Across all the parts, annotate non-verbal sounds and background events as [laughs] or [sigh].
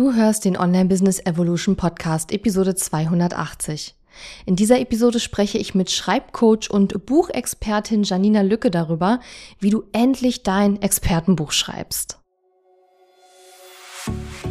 Du hörst den Online Business Evolution Podcast Episode 280. In dieser Episode spreche ich mit Schreibcoach und Buchexpertin Janina Lücke darüber, wie du endlich dein Expertenbuch schreibst.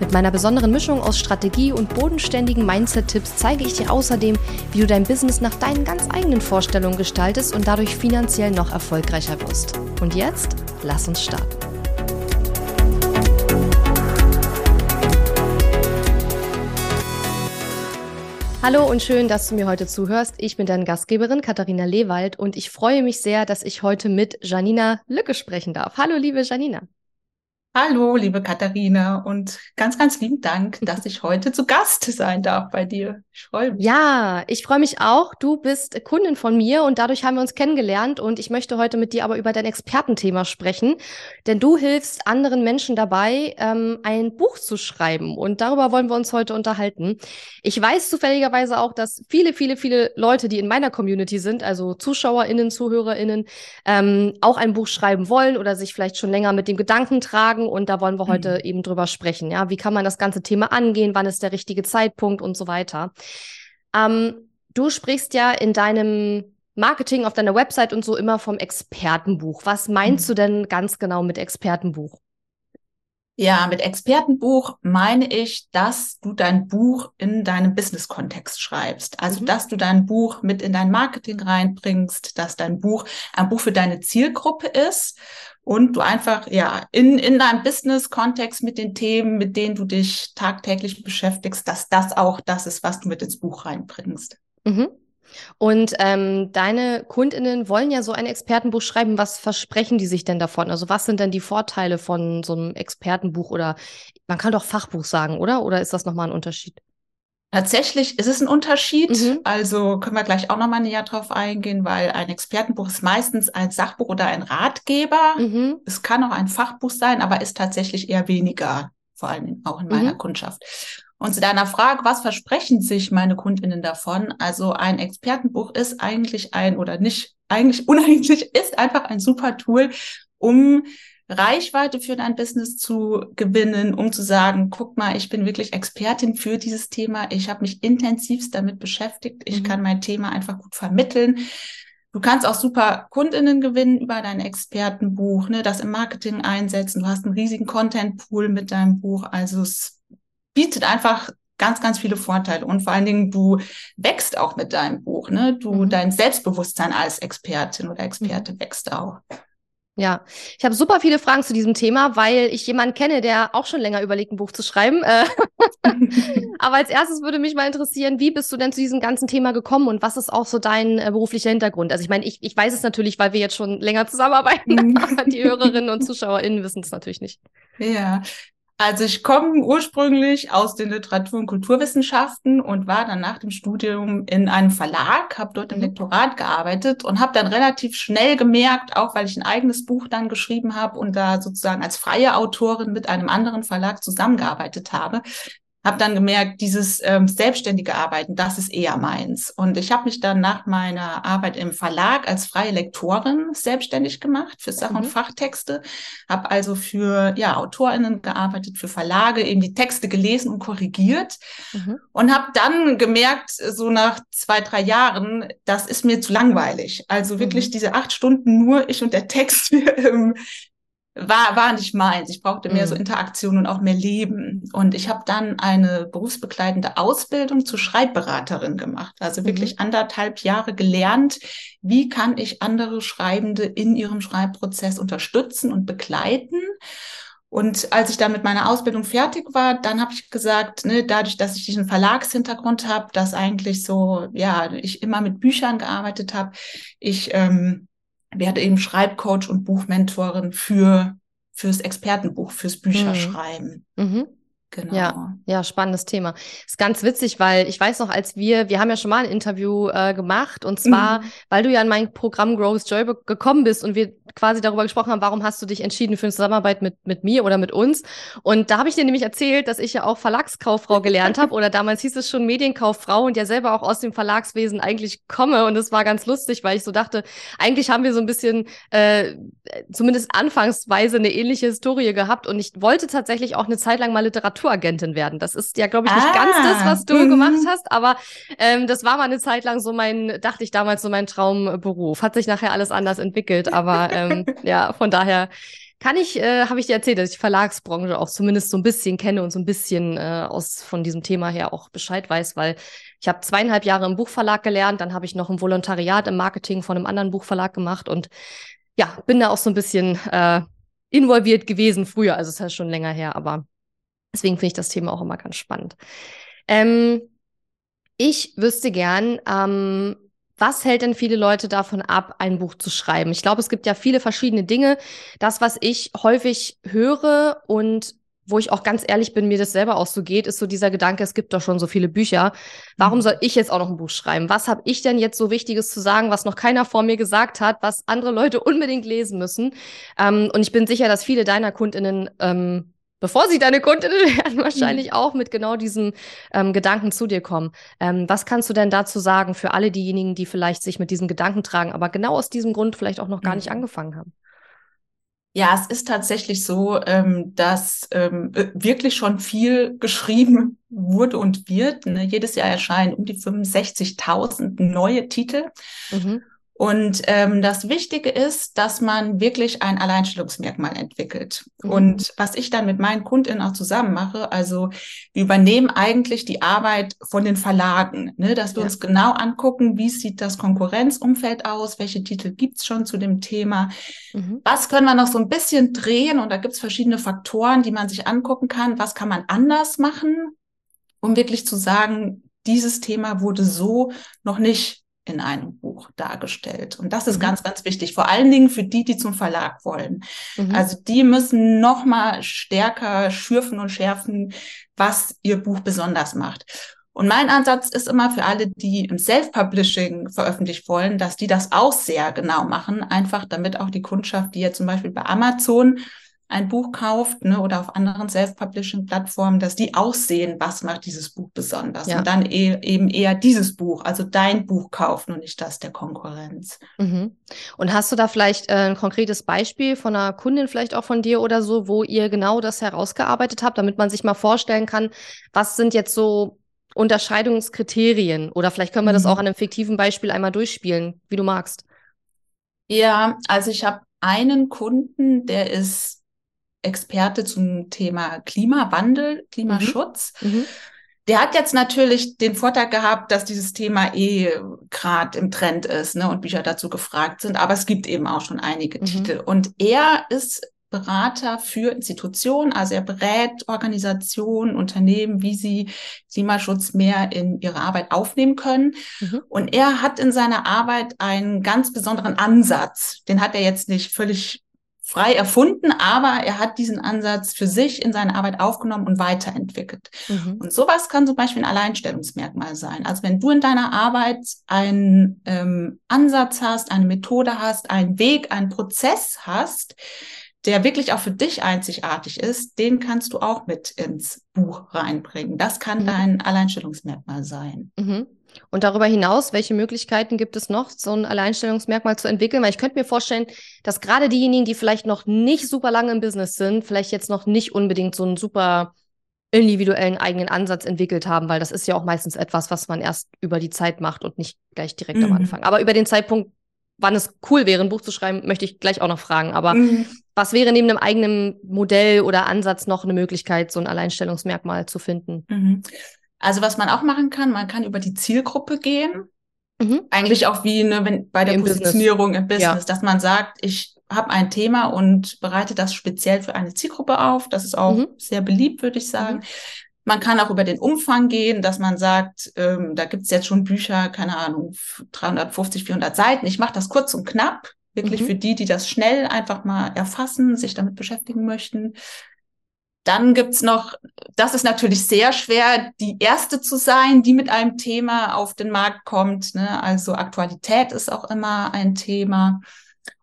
Mit meiner besonderen Mischung aus Strategie und bodenständigen Mindset-Tipps zeige ich dir außerdem, wie du dein Business nach deinen ganz eigenen Vorstellungen gestaltest und dadurch finanziell noch erfolgreicher wirst. Und jetzt, lass uns starten. Hallo und schön, dass du mir heute zuhörst. Ich bin deine Gastgeberin Katharina Lewald und ich freue mich sehr, dass ich heute mit Janina Lücke sprechen darf. Hallo, liebe Janina. Hallo, liebe Katharina und ganz, ganz lieben Dank, dass ich heute zu Gast sein darf bei dir. Ich freue mich. Ja, ich freue mich auch. Du bist Kundin von mir und dadurch haben wir uns kennengelernt und ich möchte heute mit dir aber über dein Expertenthema sprechen, denn du hilfst anderen Menschen dabei, ähm, ein Buch zu schreiben und darüber wollen wir uns heute unterhalten. Ich weiß zufälligerweise auch, dass viele, viele, viele Leute, die in meiner Community sind, also ZuschauerInnen, ZuhörerInnen, ähm, auch ein Buch schreiben wollen oder sich vielleicht schon länger mit dem Gedanken tragen sagen und da wollen wir heute mhm. eben drüber sprechen. Ja, wie kann man das ganze Thema angehen? Wann ist der richtige Zeitpunkt und so weiter? Ähm, du sprichst ja in deinem Marketing auf deiner Website und so immer vom Expertenbuch. Was meinst mhm. du denn ganz genau mit Expertenbuch? Ja, mit Expertenbuch meine ich, dass du dein Buch in deinem Business-Kontext schreibst. Also, mhm. dass du dein Buch mit in dein Marketing reinbringst, dass dein Buch ein Buch für deine Zielgruppe ist und du einfach, ja, in, in deinem Business-Kontext mit den Themen, mit denen du dich tagtäglich beschäftigst, dass das auch das ist, was du mit ins Buch reinbringst. Mhm. Und ähm, deine Kundinnen wollen ja so ein Expertenbuch schreiben. Was versprechen die sich denn davon? Also was sind denn die Vorteile von so einem Expertenbuch oder man kann doch Fachbuch sagen, oder? Oder ist das nochmal ein Unterschied? Tatsächlich ist es ein Unterschied. Mhm. Also können wir gleich auch nochmal näher drauf eingehen, weil ein Expertenbuch ist meistens ein Sachbuch oder ein Ratgeber. Mhm. Es kann auch ein Fachbuch sein, aber ist tatsächlich eher weniger, vor allem auch in meiner mhm. Kundschaft. Und zu deiner Frage, was versprechen sich meine Kundinnen davon? Also ein Expertenbuch ist eigentlich ein oder nicht, eigentlich [laughs] uneigentlich ist einfach ein super Tool, um Reichweite für dein Business zu gewinnen, um zu sagen, guck mal, ich bin wirklich Expertin für dieses Thema. Ich habe mich intensivst damit beschäftigt. Ich mhm. kann mein Thema einfach gut vermitteln. Du kannst auch super Kundinnen gewinnen über dein Expertenbuch, ne, das im Marketing einsetzen. Du hast einen riesigen Content-Pool mit deinem Buch. Also es bietet einfach ganz, ganz viele Vorteile. Und vor allen Dingen, du wächst auch mit deinem Buch, ne? Du, mhm. dein Selbstbewusstsein als Expertin oder Experte mhm. wächst auch. Ja, ich habe super viele Fragen zu diesem Thema, weil ich jemanden kenne, der auch schon länger überlegt, ein Buch zu schreiben. Äh, [laughs] aber als erstes würde mich mal interessieren, wie bist du denn zu diesem ganzen Thema gekommen und was ist auch so dein äh, beruflicher Hintergrund? Also ich meine, ich, ich weiß es natürlich, weil wir jetzt schon länger zusammenarbeiten, mhm. aber die Hörerinnen und ZuschauerInnen wissen es natürlich nicht. Ja, also ich komme ursprünglich aus den Literatur- und Kulturwissenschaften und war dann nach dem Studium in einem Verlag, habe dort im mhm. Lektorat gearbeitet und habe dann relativ schnell gemerkt, auch weil ich ein eigenes Buch dann geschrieben habe und da sozusagen als freie Autorin mit einem anderen Verlag zusammengearbeitet habe, habe dann gemerkt, dieses ähm, selbstständige Arbeiten, das ist eher meins. Und ich habe mich dann nach meiner Arbeit im Verlag als freie Lektorin selbstständig gemacht für Sach- mhm. und Fachtexte, habe also für ja Autorinnen gearbeitet, für Verlage, eben die Texte gelesen und korrigiert mhm. und habe dann gemerkt, so nach zwei drei Jahren, das ist mir zu langweilig. Also wirklich mhm. diese acht Stunden nur ich und der Text. [laughs] ähm, war, war nicht meins. Ich brauchte mehr mhm. so Interaktion und auch mehr Leben. Und ich habe dann eine berufsbegleitende Ausbildung zur Schreibberaterin gemacht. Also mhm. wirklich anderthalb Jahre gelernt, wie kann ich andere Schreibende in ihrem Schreibprozess unterstützen und begleiten. Und als ich dann mit meiner Ausbildung fertig war, dann habe ich gesagt, ne, dadurch, dass ich diesen Verlagshintergrund habe, dass eigentlich so, ja, ich immer mit Büchern gearbeitet habe, ich ähm, werde eben Schreibcoach und Buchmentorin für fürs Expertenbuch, fürs Bücherschreiben. Mhm. Genau. Ja, ja, spannendes Thema. Ist ganz witzig, weil ich weiß noch, als wir, wir haben ja schon mal ein Interview äh, gemacht und zwar, mhm. weil du ja in mein Programm Growth Joy gekommen bist und wir quasi darüber gesprochen haben, warum hast du dich entschieden für eine Zusammenarbeit mit, mit mir oder mit uns? Und da habe ich dir nämlich erzählt, dass ich ja auch Verlagskauffrau gelernt habe oder damals hieß es schon Medienkauffrau und ja selber auch aus dem Verlagswesen eigentlich komme und es war ganz lustig, weil ich so dachte, eigentlich haben wir so ein bisschen, äh, zumindest anfangsweise eine ähnliche Historie gehabt und ich wollte tatsächlich auch eine Zeit lang mal Literatur Literaturagenten werden. Das ist ja, glaube ich, nicht ah, ganz das, ah, was du -hmm. gemacht hast, aber ähm, das war mal eine Zeit lang so mein, dachte ich damals, so mein Traumberuf. Hat sich nachher alles anders entwickelt, aber ähm, [laughs] ja, von daher kann ich, äh, habe ich dir erzählt, dass ich die Verlagsbranche auch zumindest so ein bisschen kenne und so ein bisschen äh, aus von diesem Thema her auch Bescheid weiß, weil ich habe zweieinhalb Jahre im Buchverlag gelernt, dann habe ich noch ein Volontariat im Marketing von einem anderen Buchverlag gemacht und ja, bin da auch so ein bisschen äh, involviert gewesen früher, also es ist ja schon länger her, aber Deswegen finde ich das Thema auch immer ganz spannend. Ähm, ich wüsste gern, ähm, was hält denn viele Leute davon ab, ein Buch zu schreiben? Ich glaube, es gibt ja viele verschiedene Dinge. Das, was ich häufig höre und wo ich auch ganz ehrlich bin, mir das selber auch so geht, ist so dieser Gedanke, es gibt doch schon so viele Bücher. Warum mhm. soll ich jetzt auch noch ein Buch schreiben? Was habe ich denn jetzt so Wichtiges zu sagen, was noch keiner vor mir gesagt hat, was andere Leute [laughs] unbedingt lesen müssen? Ähm, und ich bin sicher, dass viele deiner KundInnen ähm, bevor sie deine Kundinnen [laughs] werden, wahrscheinlich mhm. auch mit genau diesem ähm, Gedanken zu dir kommen. Ähm, was kannst du denn dazu sagen für alle diejenigen, die vielleicht sich mit diesen Gedanken tragen, aber genau aus diesem Grund vielleicht auch noch gar mhm. nicht angefangen haben? Ja, es ist tatsächlich so, ähm, dass ähm, wirklich schon viel geschrieben wurde und wird. Ne? Jedes Jahr erscheinen um die 65.000 neue Titel. Mhm. Und ähm, das Wichtige ist, dass man wirklich ein Alleinstellungsmerkmal entwickelt. Mhm. Und was ich dann mit meinen KundInnen auch zusammen mache, also wir übernehmen eigentlich die Arbeit von den Verlagen, ne, dass wir ja. uns genau angucken, wie sieht das Konkurrenzumfeld aus, welche Titel gibt's schon zu dem Thema, mhm. was können wir noch so ein bisschen drehen und da gibt's verschiedene Faktoren, die man sich angucken kann, was kann man anders machen, um wirklich zu sagen, dieses Thema wurde so noch nicht in einem Buch dargestellt. Und das ist mhm. ganz, ganz wichtig. Vor allen Dingen für die, die zum Verlag wollen. Mhm. Also die müssen noch mal stärker schürfen und schärfen, was ihr Buch besonders macht. Und mein Ansatz ist immer für alle, die im Self-Publishing veröffentlicht wollen, dass die das auch sehr genau machen, einfach damit auch die Kundschaft, die ja zum Beispiel bei Amazon ein Buch kauft ne, oder auf anderen Self-Publishing-Plattformen, dass die auch sehen, was macht dieses Buch besonders ja. und dann e eben eher dieses Buch, also dein Buch kaufen und nicht das der Konkurrenz. Mhm. Und hast du da vielleicht äh, ein konkretes Beispiel von einer Kundin vielleicht auch von dir oder so, wo ihr genau das herausgearbeitet habt, damit man sich mal vorstellen kann, was sind jetzt so Unterscheidungskriterien oder vielleicht können wir mhm. das auch an einem fiktiven Beispiel einmal durchspielen, wie du magst. Ja, also ich habe einen Kunden, der ist Experte zum Thema Klimawandel, Klimaschutz. Mhm. Mhm. Der hat jetzt natürlich den Vorteil gehabt, dass dieses Thema eh gerade im Trend ist ne, und Bücher dazu gefragt sind, aber es gibt eben auch schon einige mhm. Titel. Und er ist Berater für Institutionen, also er berät Organisationen, Unternehmen, wie sie Klimaschutz mehr in ihre Arbeit aufnehmen können. Mhm. Und er hat in seiner Arbeit einen ganz besonderen Ansatz. Den hat er jetzt nicht völlig frei erfunden, aber er hat diesen Ansatz für sich in seine Arbeit aufgenommen und weiterentwickelt. Mhm. Und sowas kann zum Beispiel ein Alleinstellungsmerkmal sein. Also wenn du in deiner Arbeit einen ähm, Ansatz hast, eine Methode hast, einen Weg, einen Prozess hast, der wirklich auch für dich einzigartig ist, den kannst du auch mit ins Buch reinbringen. Das kann mhm. dein Alleinstellungsmerkmal sein. Mhm. Und darüber hinaus, welche Möglichkeiten gibt es noch, so ein Alleinstellungsmerkmal zu entwickeln? Weil ich könnte mir vorstellen, dass gerade diejenigen, die vielleicht noch nicht super lange im Business sind, vielleicht jetzt noch nicht unbedingt so einen super individuellen eigenen Ansatz entwickelt haben, weil das ist ja auch meistens etwas, was man erst über die Zeit macht und nicht gleich direkt mhm. am Anfang. Aber über den Zeitpunkt, wann es cool wäre, ein Buch zu schreiben, möchte ich gleich auch noch fragen. Aber mhm. was wäre neben einem eigenen Modell oder Ansatz noch eine Möglichkeit, so ein Alleinstellungsmerkmal zu finden? Mhm. Also was man auch machen kann, man kann über die Zielgruppe gehen. Mhm. Eigentlich auch wie ne, wenn, bei der Im Positionierung Business. im Business, ja. dass man sagt, ich habe ein Thema und bereite das speziell für eine Zielgruppe auf. Das ist auch mhm. sehr beliebt, würde ich sagen. Mhm. Man kann auch über den Umfang gehen, dass man sagt, ähm, da gibt's jetzt schon Bücher, keine Ahnung, 350, 400 Seiten. Ich mache das kurz und knapp, wirklich mhm. für die, die das schnell einfach mal erfassen, sich damit beschäftigen möchten. Dann gibt's noch, das ist natürlich sehr schwer, die erste zu sein, die mit einem Thema auf den Markt kommt. Ne? Also Aktualität ist auch immer ein Thema.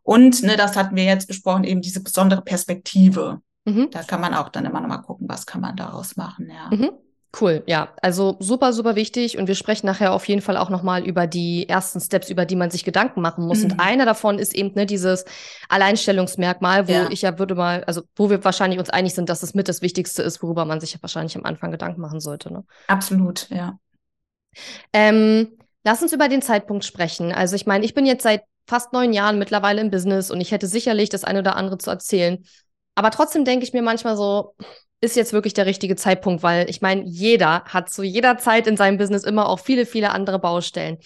Und, ne, das hatten wir jetzt besprochen, eben diese besondere Perspektive. Mhm. Da kann man auch dann immer noch mal gucken, was kann man daraus machen, ja. Mhm. Cool, ja. Also super, super wichtig. Und wir sprechen nachher auf jeden Fall auch nochmal über die ersten Steps, über die man sich Gedanken machen muss. Mhm. Und einer davon ist eben ne, dieses Alleinstellungsmerkmal, wo ja. ich ja würde mal, also wo wir wahrscheinlich uns einig sind, dass es mit das Wichtigste ist, worüber man sich ja wahrscheinlich am Anfang Gedanken machen sollte. Ne? Absolut, ja. Ähm, lass uns über den Zeitpunkt sprechen. Also ich meine, ich bin jetzt seit fast neun Jahren mittlerweile im Business und ich hätte sicherlich das eine oder andere zu erzählen. Aber trotzdem denke ich mir manchmal so, ist jetzt wirklich der richtige Zeitpunkt, weil ich meine, jeder hat zu jeder Zeit in seinem Business immer auch viele, viele andere Baustellen.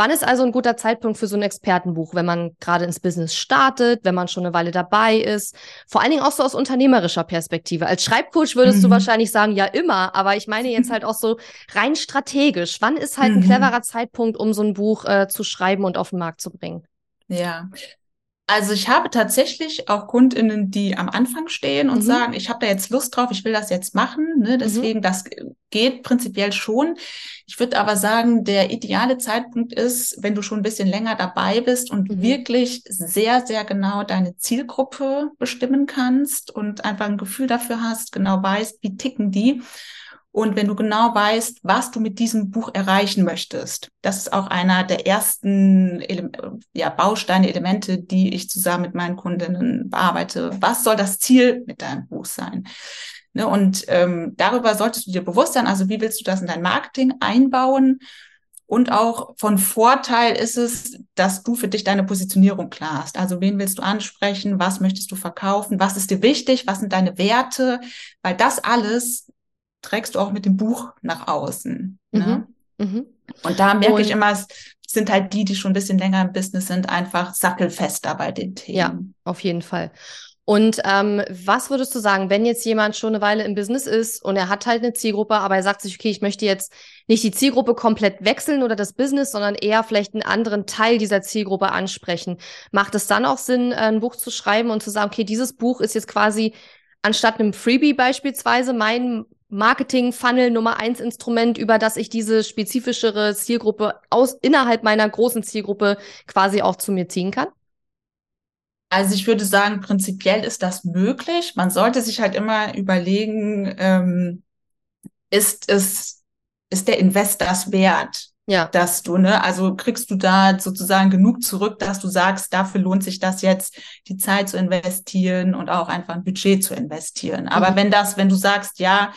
Wann ist also ein guter Zeitpunkt für so ein Expertenbuch, wenn man gerade ins Business startet, wenn man schon eine Weile dabei ist? Vor allen Dingen auch so aus unternehmerischer Perspektive. Als Schreibcoach würdest mhm. du wahrscheinlich sagen, ja immer, aber ich meine jetzt halt auch so rein strategisch. Wann ist halt mhm. ein cleverer Zeitpunkt, um so ein Buch äh, zu schreiben und auf den Markt zu bringen? Ja, also ich habe tatsächlich auch Kundinnen, die am Anfang stehen und mhm. sagen, ich habe da jetzt Lust drauf, ich will das jetzt machen. Ne? Mhm. Deswegen, mhm. das geht prinzipiell schon. Ich würde aber sagen, der ideale Zeitpunkt ist, wenn du schon ein bisschen länger dabei bist und mhm. wirklich sehr, sehr genau deine Zielgruppe bestimmen kannst und einfach ein Gefühl dafür hast, genau weißt, wie ticken die und wenn du genau weißt, was du mit diesem Buch erreichen möchtest, das ist auch einer der ersten Ele ja, Bausteine, Elemente, die ich zusammen mit meinen Kundinnen bearbeite. Was soll das Ziel mit deinem Buch sein? Ne, und ähm, darüber solltest du dir bewusst sein, also wie willst du das in dein Marketing einbauen? Und auch von Vorteil ist es, dass du für dich deine Positionierung klar hast. Also wen willst du ansprechen? Was möchtest du verkaufen? Was ist dir wichtig? Was sind deine Werte? Weil das alles trägst du auch mit dem Buch nach außen. Ne? Mhm. Mhm. Und da merke und, ich immer, es sind halt die, die schon ein bisschen länger im Business sind, einfach sattelfester bei den Themen. Ja, auf jeden Fall. Und ähm, was würdest du sagen, wenn jetzt jemand schon eine Weile im Business ist und er hat halt eine Zielgruppe, aber er sagt sich, okay, ich möchte jetzt nicht die Zielgruppe komplett wechseln oder das Business, sondern eher vielleicht einen anderen Teil dieser Zielgruppe ansprechen. Macht es dann auch Sinn, ein Buch zu schreiben und zu sagen, okay, dieses Buch ist jetzt quasi anstatt einem Freebie beispielsweise mein Marketing-Funnel Nummer eins Instrument, über das ich diese spezifischere Zielgruppe aus innerhalb meiner großen Zielgruppe quasi auch zu mir ziehen kann? Also ich würde sagen, prinzipiell ist das möglich. Man sollte sich halt immer überlegen, ähm, ist es, ist der Invest das wert? Ja. Dass du, ne, also kriegst du da sozusagen genug zurück, dass du sagst, dafür lohnt sich das jetzt, die Zeit zu investieren und auch einfach ein Budget zu investieren. Aber mhm. wenn das, wenn du sagst, ja,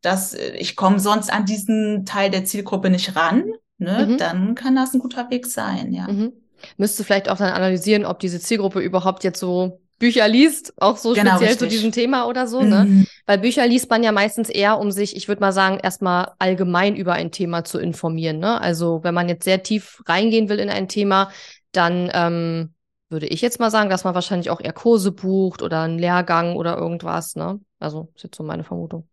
dass ich komme sonst an diesen Teil der Zielgruppe nicht ran, ne, mhm. dann kann das ein guter Weg sein, ja. Mhm. Müsste vielleicht auch dann analysieren, ob diese Zielgruppe überhaupt jetzt so Bücher liest, auch so genau, speziell richtig. zu diesem Thema oder so, ne? mhm. ne? Weil Bücher liest man ja meistens eher, um sich, ich würde mal sagen, erstmal allgemein über ein Thema zu informieren, ne? Also wenn man jetzt sehr tief reingehen will in ein Thema, dann ähm, würde ich jetzt mal sagen, dass man wahrscheinlich auch eher Kurse bucht oder einen Lehrgang oder irgendwas, ne? Also ist jetzt so meine Vermutung.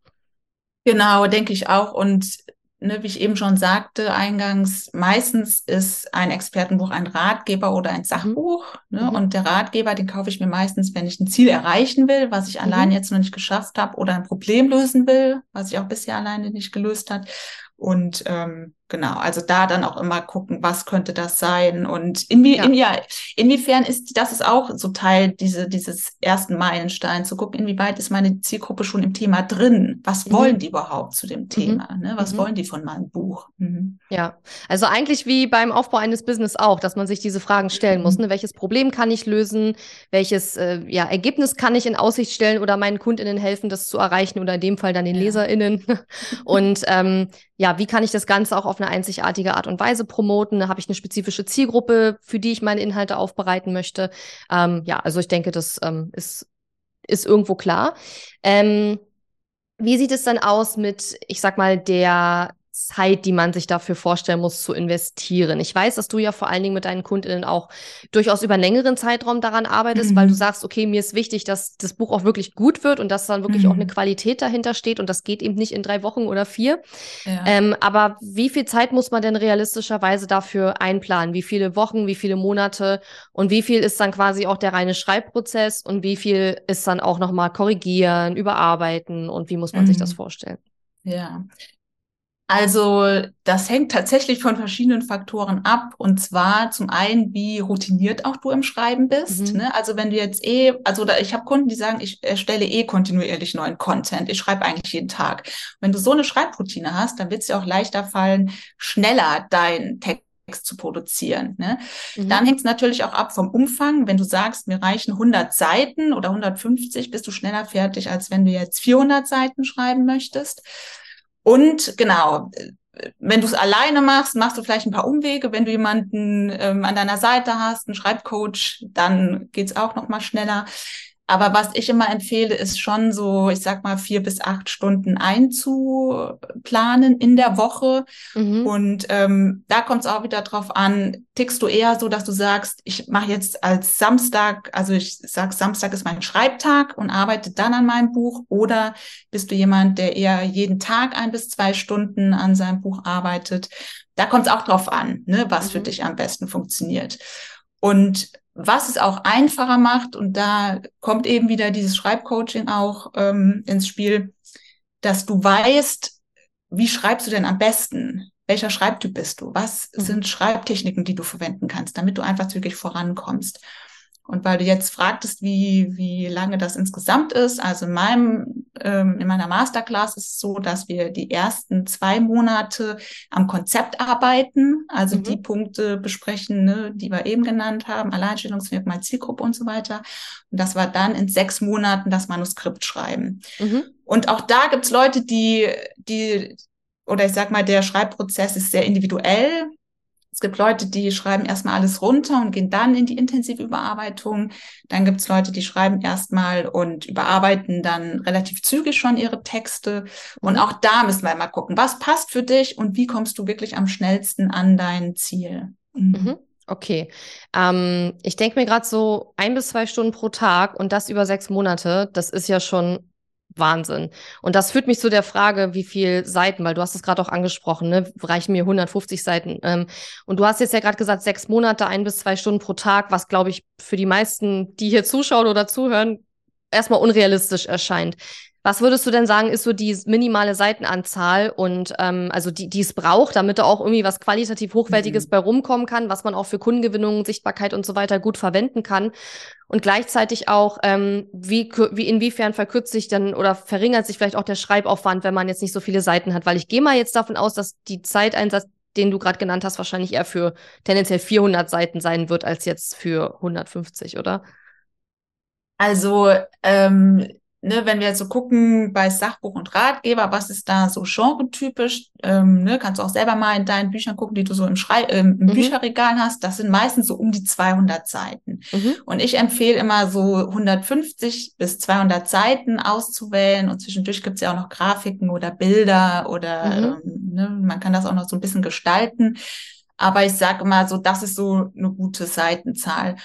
Genau, denke ich auch. Und ne, wie ich eben schon sagte eingangs, meistens ist ein Expertenbuch ein Ratgeber oder ein Sachbuch. Ne? Mhm. Und der Ratgeber, den kaufe ich mir meistens, wenn ich ein Ziel erreichen will, was ich mhm. allein jetzt noch nicht geschafft habe, oder ein Problem lösen will, was ich auch bisher alleine nicht gelöst hat. Und ähm, genau, also da dann auch immer gucken, was könnte das sein und inwie, ja. In, ja, inwiefern ist das ist auch so Teil diese, dieses ersten Meilenstein, zu gucken, inwieweit ist meine Zielgruppe schon im Thema drin? Was mhm. wollen die überhaupt zu dem mhm. Thema? Mhm. Ne? Was mhm. wollen die von meinem Buch? Mhm. Ja, also eigentlich wie beim Aufbau eines Business auch, dass man sich diese Fragen stellen muss. Mhm. Ne? Welches Problem kann ich lösen? Welches äh, ja, Ergebnis kann ich in Aussicht stellen oder meinen KundInnen helfen, das zu erreichen oder in dem Fall dann den ja. LeserInnen? [laughs] und ähm, ja, wie kann ich das Ganze auch auf eine einzigartige Art und Weise promoten? Habe ich eine spezifische Zielgruppe, für die ich meine Inhalte aufbereiten möchte? Ähm, ja, also ich denke, das ähm, ist, ist irgendwo klar. Ähm, wie sieht es dann aus mit, ich sag mal, der Zeit, die man sich dafür vorstellen muss, zu investieren? Ich weiß, dass du ja vor allen Dingen mit deinen KundInnen auch durchaus über einen längeren Zeitraum daran arbeitest, mhm. weil du sagst, okay, mir ist wichtig, dass das Buch auch wirklich gut wird und dass dann wirklich mhm. auch eine Qualität dahinter steht und das geht eben nicht in drei Wochen oder vier. Ja. Ähm, aber wie viel Zeit muss man denn realistischerweise dafür einplanen? Wie viele Wochen, wie viele Monate und wie viel ist dann quasi auch der reine Schreibprozess und wie viel ist dann auch nochmal korrigieren, überarbeiten und wie muss man mhm. sich das mhm. vorstellen? Ja, also das hängt tatsächlich von verschiedenen Faktoren ab. Und zwar zum einen, wie routiniert auch du im Schreiben bist. Mhm. Ne? Also wenn du jetzt eh, also da, ich habe Kunden, die sagen, ich erstelle eh kontinuierlich neuen Content. Ich schreibe eigentlich jeden Tag. Wenn du so eine Schreibroutine hast, dann wird es dir auch leichter fallen, schneller deinen Text zu produzieren. Ne? Mhm. Dann hängt es natürlich auch ab vom Umfang. Wenn du sagst, mir reichen 100 Seiten oder 150, bist du schneller fertig, als wenn du jetzt 400 Seiten schreiben möchtest. Und genau, wenn du es alleine machst, machst du vielleicht ein paar Umwege. Wenn du jemanden ähm, an deiner Seite hast, einen Schreibcoach, dann geht's auch noch mal schneller. Aber was ich immer empfehle, ist schon so, ich sag mal, vier bis acht Stunden einzuplanen in der Woche. Mhm. Und ähm, da kommt es auch wieder drauf an, tickst du eher so, dass du sagst, ich mache jetzt als Samstag, also ich sag, Samstag ist mein Schreibtag und arbeite dann an meinem Buch. Oder bist du jemand, der eher jeden Tag ein bis zwei Stunden an seinem Buch arbeitet? Da kommt es auch drauf an, ne, was mhm. für dich am besten funktioniert. Und was es auch einfacher macht, und da kommt eben wieder dieses Schreibcoaching auch ähm, ins Spiel, dass du weißt, wie schreibst du denn am besten? Welcher Schreibtyp bist du? Was mhm. sind Schreibtechniken, die du verwenden kannst, damit du einfach wirklich vorankommst? Und weil du jetzt fragtest, wie, wie lange das insgesamt ist, also in meinem, ähm, in meiner Masterclass ist es so, dass wir die ersten zwei Monate am Konzept arbeiten, also mhm. die Punkte besprechen, ne, die wir eben genannt haben, Alleinstellungsmerkmal, Zielgruppe und so weiter. Und das war dann in sechs Monaten das Manuskript schreiben. Mhm. Und auch da gibt's Leute, die, die, oder ich sag mal, der Schreibprozess ist sehr individuell. Es gibt Leute, die schreiben erstmal alles runter und gehen dann in die intensive Überarbeitung. Dann gibt es Leute, die schreiben erstmal und überarbeiten dann relativ zügig schon ihre Texte. Und auch da müssen wir mal gucken, was passt für dich und wie kommst du wirklich am schnellsten an dein Ziel. Mhm. mhm. Okay. Ähm, ich denke mir gerade so ein bis zwei Stunden pro Tag und das über sechs Monate, das ist ja schon Wahnsinn. Und das führt mich zu der Frage, wie viel Seiten, weil du hast es gerade auch angesprochen, ne, reichen mir 150 Seiten. Ähm, und du hast jetzt ja gerade gesagt, sechs Monate, ein bis zwei Stunden pro Tag, was, glaube ich, für die meisten, die hier zuschauen oder zuhören, erstmal unrealistisch erscheint. Was würdest du denn sagen, ist so die minimale Seitenanzahl und ähm, also die, die es braucht, damit da auch irgendwie was qualitativ Hochwertiges mhm. bei rumkommen kann, was man auch für Kundengewinnung, Sichtbarkeit und so weiter gut verwenden kann? Und gleichzeitig auch, ähm, wie, wie inwiefern verkürzt sich dann oder verringert sich vielleicht auch der Schreibaufwand, wenn man jetzt nicht so viele Seiten hat? Weil ich gehe mal jetzt davon aus, dass die Zeiteinsatz, den du gerade genannt hast, wahrscheinlich eher für tendenziell 400 Seiten sein wird als jetzt für 150, oder? Also ähm, ne, wenn wir jetzt so gucken bei Sachbuch und Ratgeber, was ist da so genretypisch, ähm, ne, kannst du auch selber mal in deinen Büchern gucken, die du so im, Schrei äh, im mhm. Bücherregal hast. Das sind meistens so um die 200 Seiten. Mhm. Und ich empfehle immer so 150 bis 200 Seiten auszuwählen. Und zwischendurch gibt's ja auch noch Grafiken oder Bilder oder mhm. ähm, ne, man kann das auch noch so ein bisschen gestalten. Aber ich sage immer so, das ist so eine gute Seitenzahl.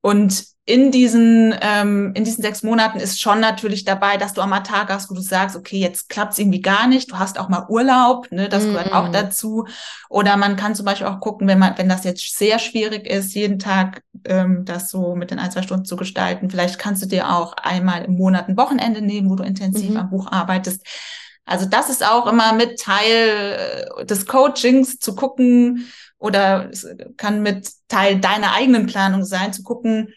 Und in diesen, ähm, in diesen sechs Monaten ist schon natürlich dabei, dass du auch mal Tag hast, wo du sagst, okay, jetzt klappt's irgendwie gar nicht. Du hast auch mal Urlaub, ne, das gehört mm. auch dazu. Oder man kann zum Beispiel auch gucken, wenn man, wenn das jetzt sehr schwierig ist, jeden Tag ähm, das so mit den ein, zwei Stunden zu gestalten. Vielleicht kannst du dir auch einmal im Monat ein Wochenende nehmen, wo du intensiv mhm. am Buch arbeitest. Also das ist auch immer mit Teil äh, des Coachings zu gucken oder es kann mit Teil deiner eigenen Planung sein, zu gucken,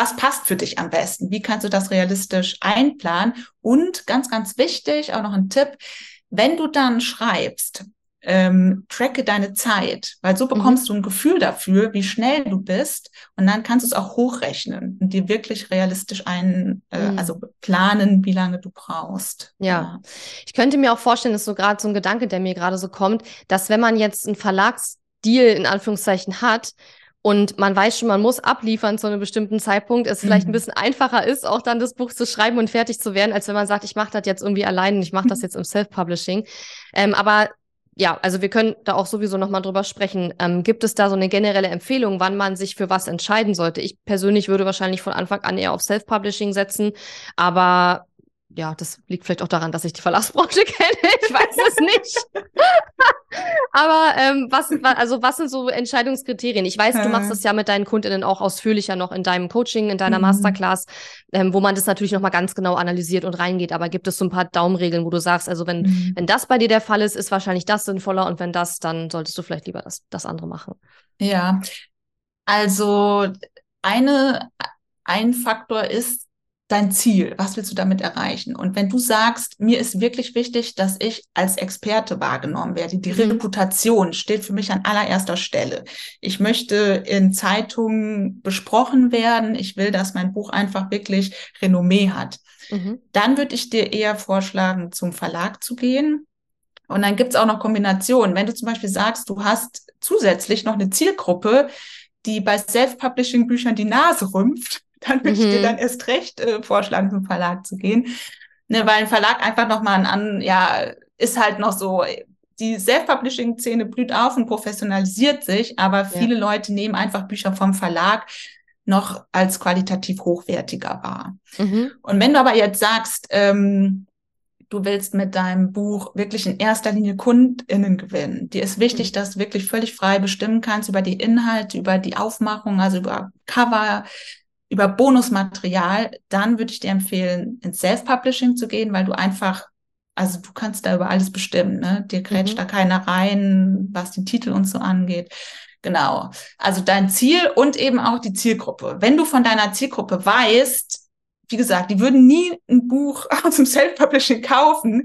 was passt für dich am besten? Wie kannst du das realistisch einplanen? Und ganz, ganz wichtig, auch noch ein Tipp, wenn du dann schreibst, ähm, tracke deine Zeit, weil so bekommst mhm. du ein Gefühl dafür, wie schnell du bist und dann kannst du es auch hochrechnen und dir wirklich realistisch ein, äh, mhm. also planen, wie lange du brauchst. Ja. ja. ich könnte mir auch vorstellen, dass so gerade so ein Gedanke, der mir gerade so kommt, dass wenn man jetzt einen Verlagsdeal in Anführungszeichen hat und man weiß schon, man muss abliefern zu einem bestimmten Zeitpunkt, es vielleicht ein mhm. bisschen einfacher ist, auch dann das Buch zu schreiben und fertig zu werden, als wenn man sagt, ich mache das jetzt irgendwie allein und ich mache das jetzt im Self-Publishing. Ähm, aber ja, also wir können da auch sowieso nochmal drüber sprechen. Ähm, gibt es da so eine generelle Empfehlung, wann man sich für was entscheiden sollte? Ich persönlich würde wahrscheinlich von Anfang an eher auf Self-Publishing setzen, aber ja, das liegt vielleicht auch daran, dass ich die Verlagsbranche [laughs] kenne. Ich weiß es nicht. [laughs] Aber ähm, was, also was sind so Entscheidungskriterien? Ich weiß, du machst das ja mit deinen Kundinnen auch ausführlicher noch in deinem Coaching, in deiner mhm. Masterclass, ähm, wo man das natürlich nochmal ganz genau analysiert und reingeht. Aber gibt es so ein paar Daumenregeln, wo du sagst, also wenn, mhm. wenn das bei dir der Fall ist, ist wahrscheinlich das sinnvoller und wenn das, dann solltest du vielleicht lieber das, das andere machen. Ja, also eine, ein Faktor ist, dein Ziel? Was willst du damit erreichen? Und wenn du sagst, mir ist wirklich wichtig, dass ich als Experte wahrgenommen werde, die mhm. Reputation steht für mich an allererster Stelle. Ich möchte in Zeitungen besprochen werden. Ich will, dass mein Buch einfach wirklich Renommee hat. Mhm. Dann würde ich dir eher vorschlagen, zum Verlag zu gehen. Und dann gibt es auch noch Kombinationen. Wenn du zum Beispiel sagst, du hast zusätzlich noch eine Zielgruppe, die bei Self-Publishing-Büchern die Nase rümpft, dann würde ich dir mhm. dann erst recht äh, vorschlagen, zum Verlag zu gehen. Ne, weil ein Verlag einfach nochmal an, ja, ist halt noch so, die Self-Publishing-Szene blüht auf und professionalisiert sich, aber viele ja. Leute nehmen einfach Bücher vom Verlag noch als qualitativ hochwertiger wahr. Mhm. Und wenn du aber jetzt sagst, ähm, du willst mit deinem Buch wirklich in erster Linie KundInnen gewinnen. Dir ist wichtig, mhm. dass du wirklich völlig frei bestimmen kannst über die Inhalte, über die Aufmachung, also über Cover, über Bonusmaterial, dann würde ich dir empfehlen, ins Self-Publishing zu gehen, weil du einfach, also du kannst da über alles bestimmen, ne? Dir grätscht mhm. da keiner rein, was die Titel und so angeht. Genau. Also dein Ziel und eben auch die Zielgruppe. Wenn du von deiner Zielgruppe weißt, wie gesagt, die würden nie ein Buch [laughs] aus dem Self-Publishing kaufen,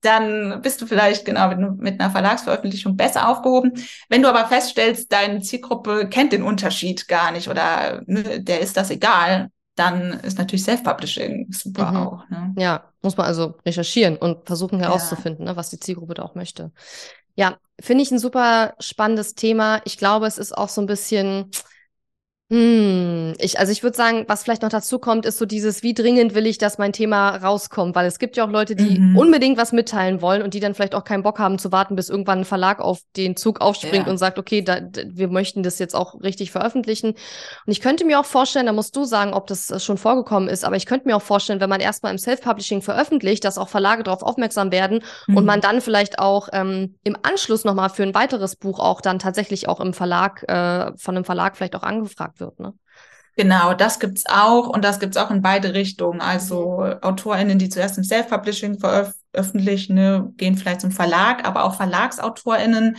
dann bist du vielleicht genau mit, mit, einer Verlagsveröffentlichung besser aufgehoben. Wenn du aber feststellst, deine Zielgruppe kennt den Unterschied gar nicht oder ne, der ist das egal, dann ist natürlich Self-Publishing super mhm. auch. Ne? Ja, muss man also recherchieren und versuchen herauszufinden, ja. ne, was die Zielgruppe da auch möchte. Ja, finde ich ein super spannendes Thema. Ich glaube, es ist auch so ein bisschen hm, ich, also ich würde sagen, was vielleicht noch dazu kommt, ist so dieses, wie dringend will ich, dass mein Thema rauskommt, weil es gibt ja auch Leute, die mhm. unbedingt was mitteilen wollen und die dann vielleicht auch keinen Bock haben zu warten, bis irgendwann ein Verlag auf den Zug aufspringt ja. und sagt, okay, da, wir möchten das jetzt auch richtig veröffentlichen. Und ich könnte mir auch vorstellen, da musst du sagen, ob das äh, schon vorgekommen ist, aber ich könnte mir auch vorstellen, wenn man erstmal im Self-Publishing veröffentlicht, dass auch Verlage darauf aufmerksam werden mhm. und man dann vielleicht auch ähm, im Anschluss nochmal für ein weiteres Buch auch dann tatsächlich auch im Verlag, äh, von einem Verlag vielleicht auch angefragt wird. Ne? Genau, das gibt's auch und das gibt's auch in beide Richtungen. Also mhm. AutorInnen, die zuerst im Self-Publishing veröffentlichen, ne, gehen vielleicht zum Verlag, aber auch VerlagsautorInnen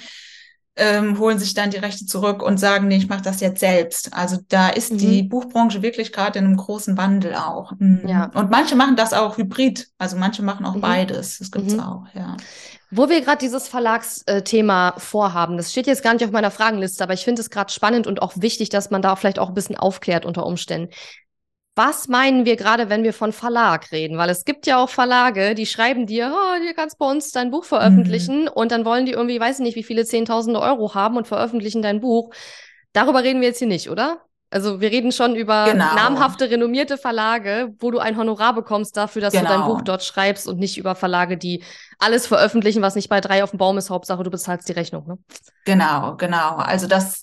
ähm, holen sich dann die Rechte zurück und sagen, nee, ich mache das jetzt selbst. Also da ist mhm. die Buchbranche wirklich gerade in einem großen Wandel auch. Mhm. Ja. Und manche machen das auch hybrid, also manche machen auch mhm. beides. Das gibt's mhm. auch, ja. Wo wir gerade dieses Verlagsthema vorhaben, das steht jetzt gar nicht auf meiner Fragenliste, aber ich finde es gerade spannend und auch wichtig, dass man da vielleicht auch ein bisschen aufklärt unter Umständen. Was meinen wir gerade, wenn wir von Verlag reden? Weil es gibt ja auch Verlage, die schreiben dir, oh, hier kannst du bei uns dein Buch veröffentlichen mhm. und dann wollen die irgendwie, weiß ich nicht, wie viele Zehntausende Euro haben und veröffentlichen dein Buch. Darüber reden wir jetzt hier nicht, oder? Also wir reden schon über genau. namhafte, renommierte Verlage, wo du ein Honorar bekommst dafür, dass genau. du dein genau. Buch dort schreibst und nicht über Verlage, die alles veröffentlichen, was nicht bei drei auf dem Baum ist. Hauptsache, du bezahlst die Rechnung. Ne? Genau, genau. Also das,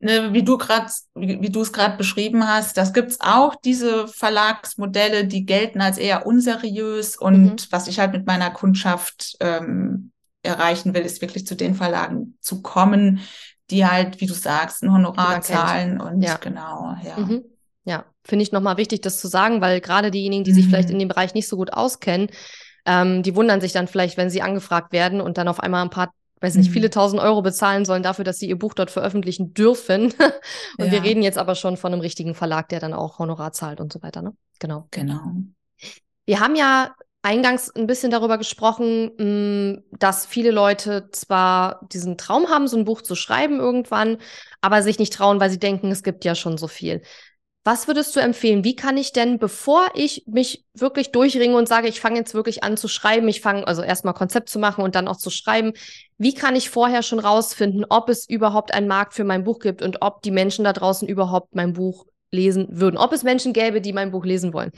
ne, wie du gerade, wie, wie du es gerade beschrieben hast, das gibt's auch diese Verlagsmodelle, die gelten als eher unseriös. Und mhm. was ich halt mit meiner Kundschaft ähm, erreichen will, ist wirklich zu den Verlagen zu kommen, die halt, wie du sagst, ein Honorar zahlen und ja. genau, ja. Mhm. Ja, finde ich nochmal wichtig, das zu sagen, weil gerade diejenigen, die sich vielleicht mhm. in dem Bereich nicht so gut auskennen, ähm, die wundern sich dann vielleicht, wenn sie angefragt werden und dann auf einmal ein paar, weiß nicht, viele mhm. tausend Euro bezahlen sollen dafür, dass sie ihr Buch dort veröffentlichen dürfen. [laughs] und ja. wir reden jetzt aber schon von einem richtigen Verlag, der dann auch Honorar zahlt und so weiter, ne? Genau. Genau. Wir haben ja eingangs ein bisschen darüber gesprochen, mm, dass viele Leute zwar diesen Traum haben, so ein Buch zu schreiben irgendwann, aber sich nicht trauen, weil sie denken, es gibt ja schon so viel. Was würdest du empfehlen? Wie kann ich denn, bevor ich mich wirklich durchringe und sage, ich fange jetzt wirklich an zu schreiben, ich fange also erstmal Konzept zu machen und dann auch zu schreiben, wie kann ich vorher schon rausfinden, ob es überhaupt einen Markt für mein Buch gibt und ob die Menschen da draußen überhaupt mein Buch lesen würden? Ob es Menschen gäbe, die mein Buch lesen wollen?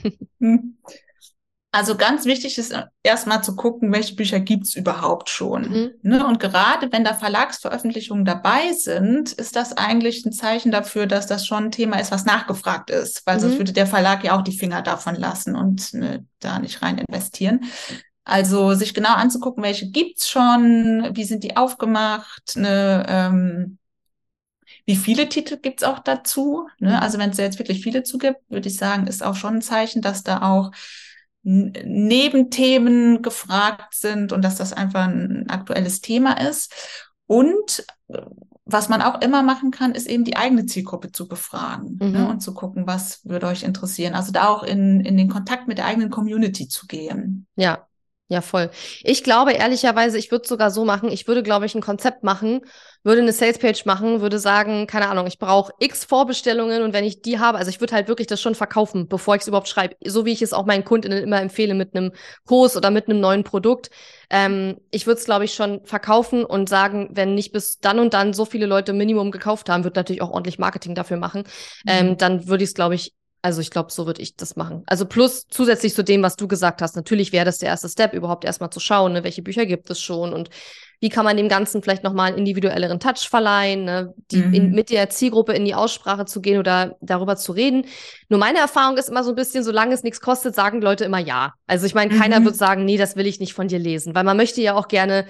Also ganz wichtig ist erstmal zu gucken, welche Bücher gibt's überhaupt schon. Mhm. Ne? Und gerade wenn da Verlagsveröffentlichungen dabei sind, ist das eigentlich ein Zeichen dafür, dass das schon ein Thema ist, was nachgefragt ist. Weil mhm. sonst würde der Verlag ja auch die Finger davon lassen und ne, da nicht rein investieren. Also sich genau anzugucken, welche gibt's schon, wie sind die aufgemacht, ne, ähm, wie viele Titel gibt's auch dazu? Ne? Mhm. Also wenn es jetzt wirklich viele zugibt, würde ich sagen, ist auch schon ein Zeichen, dass da auch Nebenthemen gefragt sind und dass das einfach ein aktuelles Thema ist. Und äh, was man auch immer machen kann, ist eben die eigene Zielgruppe zu befragen ne, mhm. ne, und zu gucken, was würde euch interessieren. Also da auch in, in den Kontakt mit der eigenen Community zu gehen. Ja, ja, voll. Ich glaube ehrlicherweise, ich würde sogar so machen, ich würde, glaube ich, ein Konzept machen, würde eine Salespage machen, würde sagen, keine Ahnung, ich brauche x Vorbestellungen und wenn ich die habe, also ich würde halt wirklich das schon verkaufen, bevor ich es überhaupt schreibe, so wie ich es auch meinen Kundinnen immer empfehle mit einem Kurs oder mit einem neuen Produkt. Ähm, ich würde es, glaube ich, schon verkaufen und sagen, wenn nicht bis dann und dann so viele Leute Minimum gekauft haben, wird natürlich auch ordentlich Marketing dafür machen, mhm. ähm, dann würde ich es, glaube ich, also ich glaube, so würde ich das machen. Also plus zusätzlich zu dem, was du gesagt hast. Natürlich wäre das der erste Step, überhaupt erstmal zu schauen, ne, welche Bücher gibt es schon und wie kann man dem Ganzen vielleicht nochmal einen individuelleren Touch verleihen, ne, die mhm. in, mit der Zielgruppe in die Aussprache zu gehen oder darüber zu reden. Nur meine Erfahrung ist immer so ein bisschen, solange es nichts kostet, sagen Leute immer ja. Also ich meine, keiner mhm. wird sagen, nee, das will ich nicht von dir lesen, weil man möchte ja auch gerne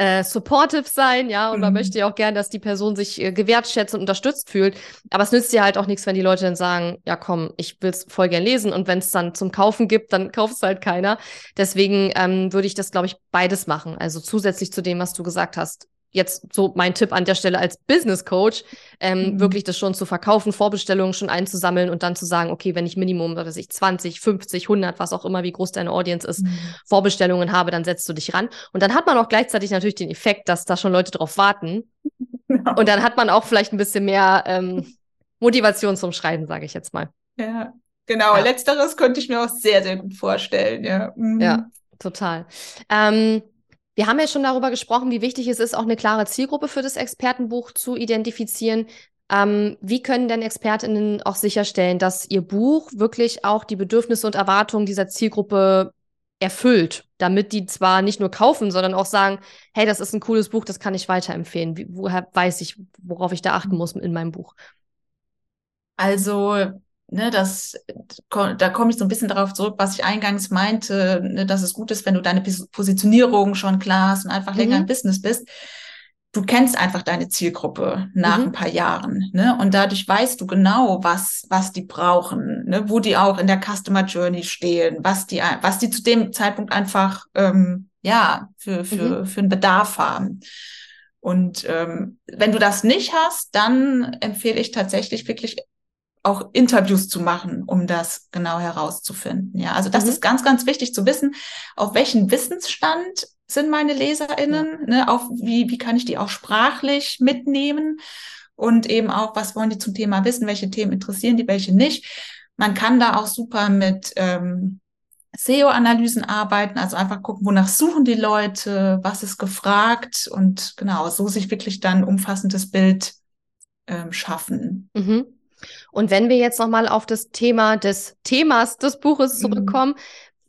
äh, supportive sein, ja, und mhm. man möchte ja auch gern, dass die Person sich äh, gewertschätzt und unterstützt fühlt. Aber es nützt dir halt auch nichts, wenn die Leute dann sagen, ja komm, ich will's voll gern lesen und wenn es dann zum Kaufen gibt, dann [laughs] kauft es halt keiner. Deswegen ähm, würde ich das, glaube ich, beides machen. Also zusätzlich zu dem, was du gesagt hast, jetzt so mein Tipp an der Stelle als Business Coach, ähm, mhm. wirklich das schon zu verkaufen, Vorbestellungen schon einzusammeln und dann zu sagen, okay, wenn ich Minimum, was weiß ich, 20, 50, 100, was auch immer, wie groß deine Audience ist, mhm. Vorbestellungen habe, dann setzt du dich ran. Und dann hat man auch gleichzeitig natürlich den Effekt, dass da schon Leute drauf warten. Ja. [laughs] Und dann hat man auch vielleicht ein bisschen mehr ähm, Motivation zum Schreiben, sage ich jetzt mal. Ja, genau. Ja. Letzteres könnte ich mir auch sehr, sehr gut vorstellen. Ja, mhm. ja total. Ähm, wir haben ja schon darüber gesprochen, wie wichtig es ist, auch eine klare Zielgruppe für das Expertenbuch zu identifizieren. Ähm, wie können denn ExpertInnen auch sicherstellen, dass ihr Buch wirklich auch die Bedürfnisse und Erwartungen dieser Zielgruppe erfüllt, damit die zwar nicht nur kaufen, sondern auch sagen, hey, das ist ein cooles Buch, das kann ich weiterempfehlen. Wie, woher weiß ich, worauf ich da achten muss in meinem Buch? Also ne, das, da komme ich so ein bisschen darauf zurück, was ich eingangs meinte, ne, dass es gut ist, wenn du deine Positionierung schon klar hast und einfach mhm. länger im Business bist. Du kennst einfach deine Zielgruppe nach mhm. ein paar Jahren, ne? Und dadurch weißt du genau, was, was die brauchen, ne? wo die auch in der Customer Journey stehen, was die, was die zu dem Zeitpunkt einfach, ähm, ja, für, für, mhm. für einen Bedarf haben. Und ähm, wenn du das nicht hast, dann empfehle ich tatsächlich wirklich auch Interviews zu machen, um das genau herauszufinden. Ja, also das mhm. ist ganz, ganz wichtig zu wissen, auf welchen Wissensstand sind meine LeserInnen, ne, auf wie, wie kann ich die auch sprachlich mitnehmen und eben auch, was wollen die zum Thema wissen, welche Themen interessieren die, welche nicht. Man kann da auch super mit ähm, SEO-Analysen arbeiten, also einfach gucken, wonach suchen die Leute, was ist gefragt und genau, so sich wirklich dann umfassendes Bild ähm, schaffen. Mhm. Und wenn wir jetzt nochmal auf das Thema des Themas des Buches mhm. zurückkommen,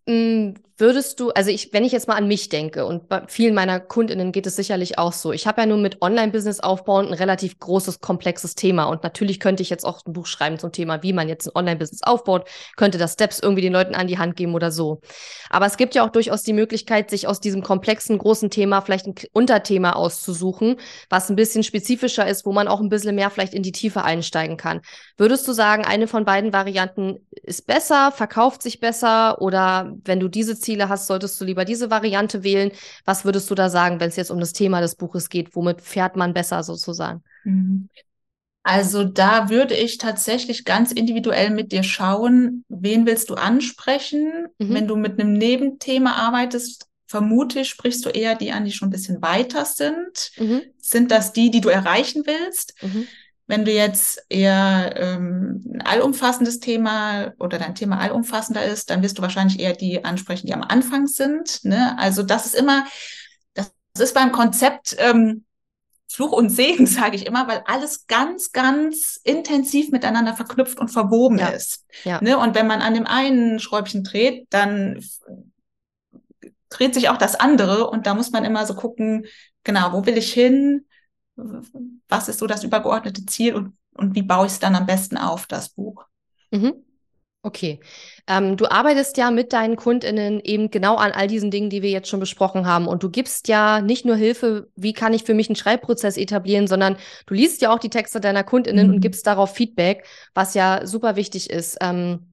mhm. Würdest du, also ich, wenn ich jetzt mal an mich denke und bei vielen meiner KundInnen geht es sicherlich auch so. Ich habe ja nun mit Online-Business aufbauen ein relativ großes, komplexes Thema. Und natürlich könnte ich jetzt auch ein Buch schreiben zum Thema, wie man jetzt ein Online-Business aufbaut, könnte das Steps irgendwie den Leuten an die Hand geben oder so. Aber es gibt ja auch durchaus die Möglichkeit, sich aus diesem komplexen, großen Thema vielleicht ein Unterthema auszusuchen, was ein bisschen spezifischer ist, wo man auch ein bisschen mehr vielleicht in die Tiefe einsteigen kann. Würdest du sagen, eine von beiden Varianten ist besser, verkauft sich besser oder wenn du diese Ziele Ziele hast, solltest du lieber diese Variante wählen. Was würdest du da sagen, wenn es jetzt um das Thema des Buches geht? Womit fährt man besser sozusagen? Mhm. Also da würde ich tatsächlich ganz individuell mit dir schauen, wen willst du ansprechen? Mhm. Wenn du mit einem Nebenthema arbeitest, vermute ich, sprichst du eher die an, die schon ein bisschen weiter sind. Mhm. Sind das die, die du erreichen willst? Mhm. Wenn du jetzt eher ähm, ein allumfassendes Thema oder dein Thema allumfassender ist, dann wirst du wahrscheinlich eher die ansprechen, die am Anfang sind. Ne? Also das ist immer, das ist beim Konzept ähm, Fluch und Segen, [laughs] sage ich immer, weil alles ganz, ganz intensiv miteinander verknüpft und verwoben ja. ist. Ja. Ne? Und wenn man an dem einen Schräubchen dreht, dann dreht sich auch das andere und da muss man immer so gucken, genau, wo will ich hin? Was ist so das übergeordnete Ziel und, und wie baue ich es dann am besten auf, das Buch? Mhm. Okay. Ähm, du arbeitest ja mit deinen KundInnen eben genau an all diesen Dingen, die wir jetzt schon besprochen haben. Und du gibst ja nicht nur Hilfe, wie kann ich für mich einen Schreibprozess etablieren, sondern du liest ja auch die Texte deiner KundInnen mhm. und gibst darauf Feedback, was ja super wichtig ist. Ähm,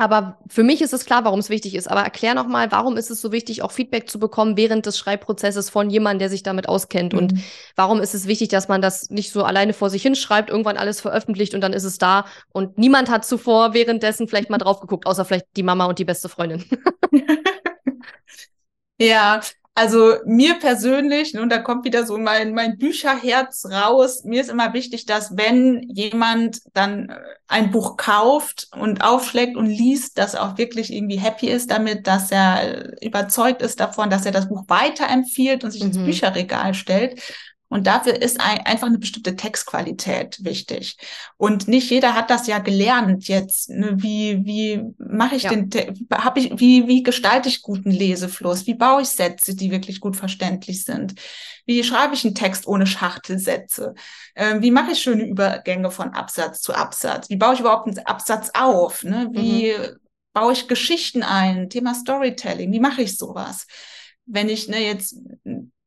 aber für mich ist es klar, warum es wichtig ist. Aber erklär noch mal, warum ist es so wichtig, auch Feedback zu bekommen während des Schreibprozesses von jemandem, der sich damit auskennt? Mhm. Und warum ist es wichtig, dass man das nicht so alleine vor sich hinschreibt, irgendwann alles veröffentlicht und dann ist es da und niemand hat zuvor währenddessen vielleicht mal drauf geguckt, außer vielleicht die Mama und die beste Freundin. [laughs] ja, also mir persönlich, und da kommt wieder so mein, mein Bücherherz raus, mir ist immer wichtig, dass wenn jemand dann äh, ein Buch kauft und aufschlägt und liest, dass er auch wirklich irgendwie happy ist damit, dass er überzeugt ist davon, dass er das Buch weiterempfiehlt und sich mhm. ins Bücherregal stellt. Und dafür ist ein, einfach eine bestimmte Textqualität wichtig. Und nicht jeder hat das ja gelernt jetzt. Ne? Wie, wie mache ich ja. den, habe ich, wie, wie gestalte ich guten Lesefluss? Wie baue ich Sätze, die wirklich gut verständlich sind? Wie schreibe ich einen Text ohne Schachtelsätze? Ähm, wie mache ich schöne Übergänge von Absatz zu Absatz? Wie baue ich überhaupt einen Absatz auf? Ne? Wie mhm. baue ich Geschichten ein? Thema Storytelling. Wie mache ich sowas? Wenn ich ne, jetzt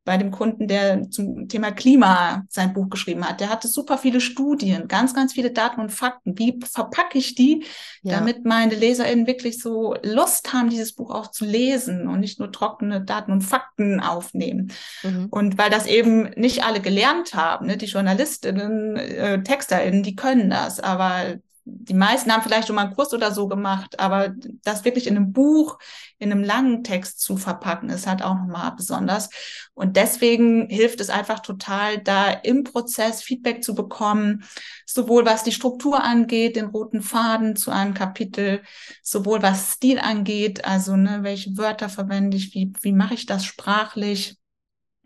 bei dem Kunden, der zum Thema Klima sein Buch geschrieben hat. Der hatte super viele Studien, ganz, ganz viele Daten und Fakten. Wie verpacke ich die, ja. damit meine LeserInnen wirklich so Lust haben, dieses Buch auch zu lesen und nicht nur trockene Daten und Fakten aufnehmen. Mhm. Und weil das eben nicht alle gelernt haben, ne? die JournalistInnen, äh, TexterInnen, die können das, aber die meisten haben vielleicht schon mal einen Kurs oder so gemacht, aber das wirklich in einem Buch, in einem langen Text zu verpacken, ist halt auch nochmal besonders. Und deswegen hilft es einfach total, da im Prozess Feedback zu bekommen, sowohl was die Struktur angeht, den roten Faden zu einem Kapitel, sowohl was Stil angeht, also ne, welche Wörter verwende ich, wie, wie mache ich das sprachlich,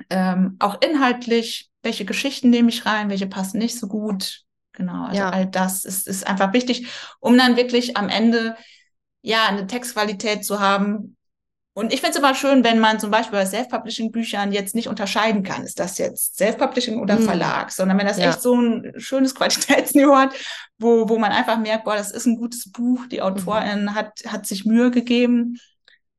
ähm, auch inhaltlich, welche Geschichten nehme ich rein, welche passen nicht so gut, Genau, also ja. all das ist, ist einfach wichtig, um dann wirklich am Ende ja eine Textqualität zu haben. Und ich finde es immer schön, wenn man zum Beispiel bei Self-Publishing-Büchern jetzt nicht unterscheiden kann, ist das jetzt Self-Publishing oder hm. Verlag, sondern wenn das ja. echt so ein schönes [laughs] Qualitätsniveau hat, wo, wo man einfach merkt, boah, das ist ein gutes Buch, die Autorin mhm. hat, hat sich Mühe gegeben.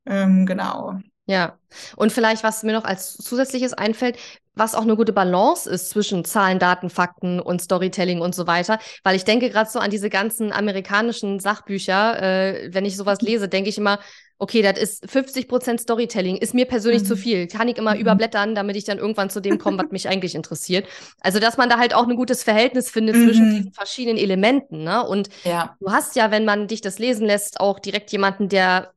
Ähm, genau. Ja, und vielleicht, was mir noch als zusätzliches einfällt, was auch eine gute Balance ist zwischen Zahlen, Daten, Fakten und Storytelling und so weiter. Weil ich denke gerade so an diese ganzen amerikanischen Sachbücher. Äh, wenn ich sowas lese, denke ich immer, okay, das ist 50 Prozent Storytelling, ist mir persönlich mhm. zu viel. Kann ich immer mhm. überblättern, damit ich dann irgendwann zu dem komme, was mich eigentlich interessiert. Also, dass man da halt auch ein gutes Verhältnis findet mhm. zwischen diesen verschiedenen Elementen. Ne? Und ja. du hast ja, wenn man dich das lesen lässt, auch direkt jemanden, der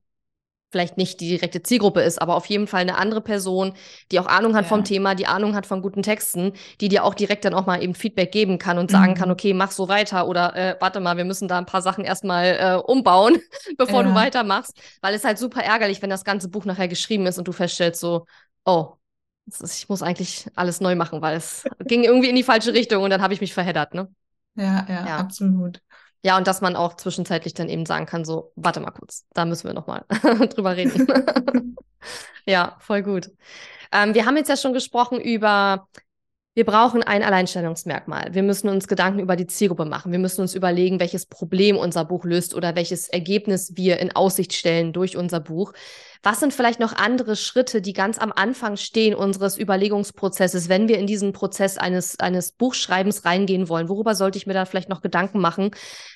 vielleicht nicht die direkte Zielgruppe ist, aber auf jeden Fall eine andere Person, die auch Ahnung hat ja. vom Thema, die Ahnung hat von guten Texten, die dir auch direkt dann auch mal eben Feedback geben kann und mhm. sagen kann, okay, mach so weiter oder äh, warte mal, wir müssen da ein paar Sachen erstmal äh, umbauen, [laughs] bevor ja. du weitermachst, weil es halt super ärgerlich, wenn das ganze Buch nachher geschrieben ist und du feststellst so, oh, ist, ich muss eigentlich alles neu machen, weil es ging irgendwie in die falsche Richtung und dann habe ich mich verheddert, ne? Ja, ja, ja, absolut. Ja, und dass man auch zwischenzeitlich dann eben sagen kann, so, warte mal kurz, da müssen wir nochmal [laughs] drüber reden. [laughs] ja, voll gut. Ähm, wir haben jetzt ja schon gesprochen über, wir brauchen ein Alleinstellungsmerkmal. Wir müssen uns Gedanken über die Zielgruppe machen. Wir müssen uns überlegen, welches Problem unser Buch löst oder welches Ergebnis wir in Aussicht stellen durch unser Buch. Was sind vielleicht noch andere Schritte, die ganz am Anfang stehen unseres Überlegungsprozesses, wenn wir in diesen Prozess eines, eines Buchschreibens reingehen wollen? Worüber sollte ich mir da vielleicht noch Gedanken machen,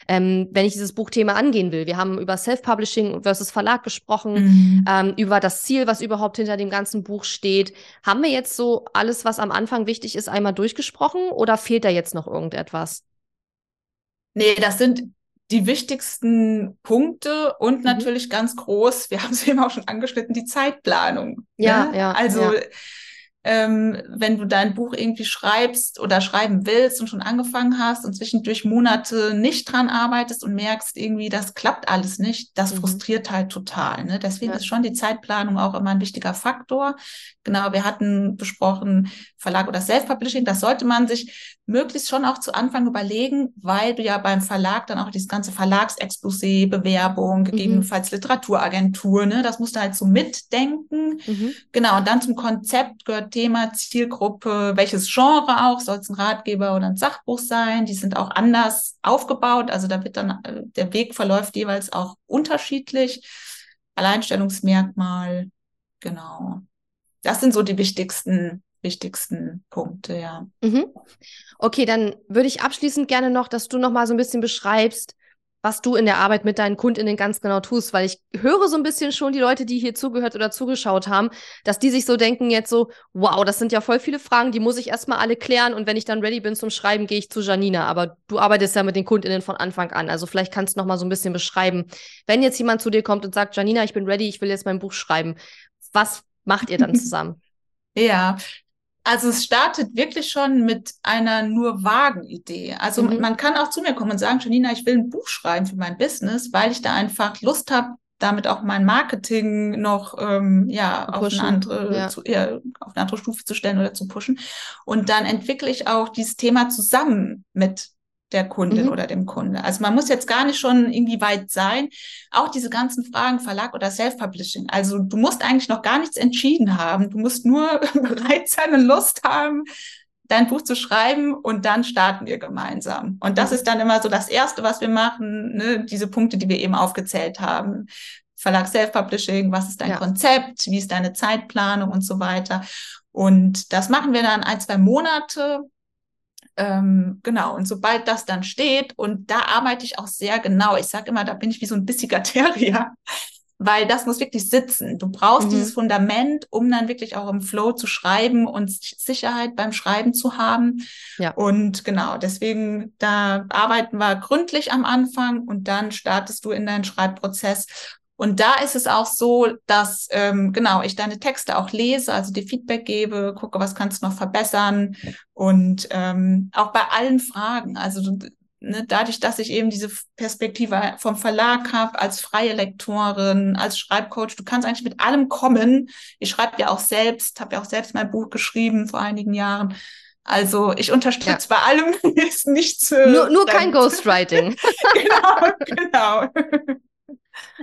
ähm, wenn ich dieses Buchthema angehen will? Wir haben über Self-Publishing versus Verlag gesprochen, mhm. ähm, über das Ziel, was überhaupt hinter dem ganzen Buch steht. Haben wir jetzt so alles, was am Anfang wichtig ist, einmal durchgesprochen oder fehlt da jetzt noch irgendetwas? Nee, das sind die wichtigsten Punkte und mhm. natürlich ganz groß, wir haben es eben auch schon angeschnitten, die Zeitplanung. Ja, ne? ja. Also ja. Ähm, wenn du dein Buch irgendwie schreibst oder schreiben willst und schon angefangen hast und zwischendurch Monate nicht dran arbeitest und merkst irgendwie, das klappt alles nicht, das mhm. frustriert halt total. Ne? Deswegen ja. ist schon die Zeitplanung auch immer ein wichtiger Faktor. Genau, wir hatten besprochen, Verlag oder Self-Publishing, das sollte man sich möglichst schon auch zu Anfang überlegen, weil du ja beim Verlag dann auch dieses ganze Verlagsexposé, Bewerbung, mhm. gegebenenfalls Literaturagentur, ne, das musst du halt so mitdenken. Mhm. Genau, und dann zum Konzept gehört Thema, Zielgruppe, welches Genre auch, soll es ein Ratgeber oder ein Sachbuch sein, die sind auch anders aufgebaut, also da wird dann, äh, der Weg verläuft jeweils auch unterschiedlich. Alleinstellungsmerkmal, genau das sind so die wichtigsten, wichtigsten Punkte, ja. Mhm. Okay, dann würde ich abschließend gerne noch, dass du noch mal so ein bisschen beschreibst, was du in der Arbeit mit deinen KundInnen ganz genau tust, weil ich höre so ein bisschen schon die Leute, die hier zugehört oder zugeschaut haben, dass die sich so denken jetzt so, wow, das sind ja voll viele Fragen, die muss ich erstmal alle klären und wenn ich dann ready bin zum Schreiben, gehe ich zu Janina. Aber du arbeitest ja mit den KundInnen von Anfang an. Also vielleicht kannst du noch mal so ein bisschen beschreiben, wenn jetzt jemand zu dir kommt und sagt, Janina, ich bin ready, ich will jetzt mein Buch schreiben. Was macht ihr dann [laughs] zusammen? ja, also es startet wirklich schon mit einer nur vagen Idee. Also mhm. man kann auch zu mir kommen und sagen, Janina, ich will ein Buch schreiben für mein Business, weil ich da einfach Lust habe, damit auch mein Marketing noch ähm, ja auf eine andere ja. Zu, ja, auf eine andere Stufe zu stellen oder zu pushen. Und dann entwickle ich auch dieses Thema zusammen mit der Kundin mhm. oder dem Kunde. Also man muss jetzt gar nicht schon irgendwie weit sein. Auch diese ganzen Fragen Verlag oder Self-Publishing. Also du musst eigentlich noch gar nichts entschieden haben. Du musst nur [laughs] bereit sein und Lust haben, dein Buch zu schreiben und dann starten wir gemeinsam. Und das mhm. ist dann immer so das Erste, was wir machen, ne? diese Punkte, die wir eben aufgezählt haben. Verlag Self-Publishing, was ist dein ja. Konzept, wie ist deine Zeitplanung und so weiter. Und das machen wir dann ein, zwei Monate ähm, genau, und sobald das dann steht, und da arbeite ich auch sehr genau, ich sage immer, da bin ich wie so ein bissiger [laughs] Terrier, weil das muss wirklich sitzen. Du brauchst mhm. dieses Fundament, um dann wirklich auch im Flow zu schreiben und Sicherheit beim Schreiben zu haben. Ja. Und genau, deswegen, da arbeiten wir gründlich am Anfang und dann startest du in deinen Schreibprozess. Und da ist es auch so, dass ähm, genau ich deine Texte auch lese, also dir Feedback gebe, gucke, was kannst du noch verbessern und ähm, auch bei allen Fragen. Also ne, dadurch, dass ich eben diese Perspektive vom Verlag habe, als freie Lektorin, als Schreibcoach, du kannst eigentlich mit allem kommen. Ich schreibe ja auch selbst, habe ja auch selbst mein Buch geschrieben vor einigen Jahren. Also ich unterstütze ja. bei allem, [laughs] ist nichts. Äh, nur, nur kein Ghostwriting. [laughs] genau, genau.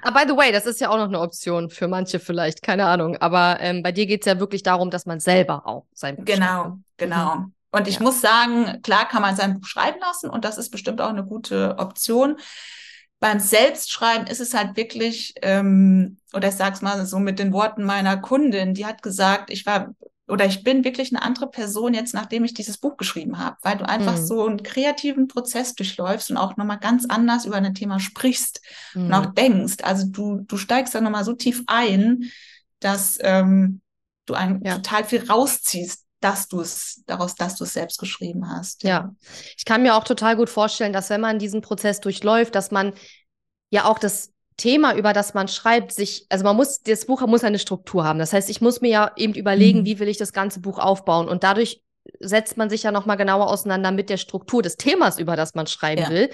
Aber by the way, das ist ja auch noch eine Option für manche vielleicht, keine Ahnung. Aber ähm, bei dir geht es ja wirklich darum, dass man selber auch sein Buch Genau, schreibt. genau. Mhm. Und ich ja. muss sagen, klar kann man sein Buch schreiben lassen und das ist bestimmt auch eine gute Option. Beim Selbstschreiben ist es halt wirklich, ähm, oder ich sag's mal so mit den Worten meiner Kundin, die hat gesagt, ich war oder ich bin wirklich eine andere Person jetzt, nachdem ich dieses Buch geschrieben habe, weil du einfach mhm. so einen kreativen Prozess durchläufst und auch nochmal ganz anders über ein Thema sprichst mhm. und auch denkst. Also du, du steigst da nochmal so tief ein, dass ähm, du ein, ja. total viel rausziehst, dass du es daraus, dass du es selbst geschrieben hast. Ja, ich kann mir auch total gut vorstellen, dass wenn man diesen Prozess durchläuft, dass man ja auch das Thema, über das man schreibt, sich, also man muss, das Buch muss eine Struktur haben. Das heißt, ich muss mir ja eben überlegen, mhm. wie will ich das ganze Buch aufbauen. Und dadurch setzt man sich ja nochmal genauer auseinander mit der Struktur des Themas, über das man schreiben ja. will.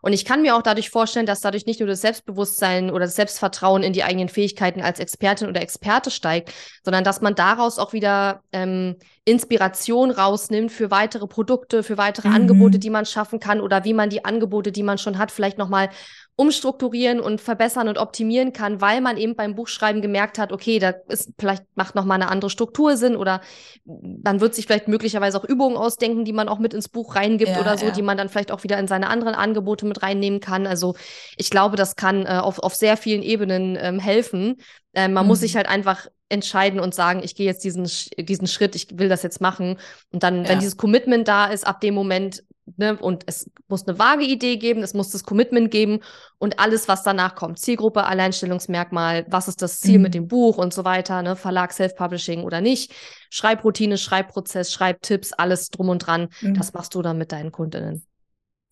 Und ich kann mir auch dadurch vorstellen, dass dadurch nicht nur das Selbstbewusstsein oder das Selbstvertrauen in die eigenen Fähigkeiten als Expertin oder Experte steigt, sondern dass man daraus auch wieder ähm, Inspiration rausnimmt für weitere Produkte, für weitere mhm. Angebote, die man schaffen kann oder wie man die Angebote, die man schon hat, vielleicht nochmal umstrukturieren und verbessern und optimieren kann, weil man eben beim Buchschreiben gemerkt hat, okay, da ist vielleicht macht noch mal eine andere Struktur Sinn oder man wird sich vielleicht möglicherweise auch Übungen ausdenken, die man auch mit ins Buch reingibt ja, oder so, ja. die man dann vielleicht auch wieder in seine anderen Angebote mit reinnehmen kann. Also ich glaube, das kann äh, auf, auf sehr vielen Ebenen ähm, helfen. Äh, man mhm. muss sich halt einfach entscheiden und sagen, ich gehe jetzt diesen, diesen Schritt, ich will das jetzt machen. Und dann, ja. wenn dieses Commitment da ist, ab dem Moment Ne? Und es muss eine vage Idee geben, es muss das Commitment geben und alles, was danach kommt. Zielgruppe, Alleinstellungsmerkmal, was ist das Ziel mhm. mit dem Buch und so weiter, ne? Verlag, Self-Publishing oder nicht. Schreibroutine, Schreibprozess, Schreibtipps, alles drum und dran. Mhm. Das machst du dann mit deinen Kundinnen.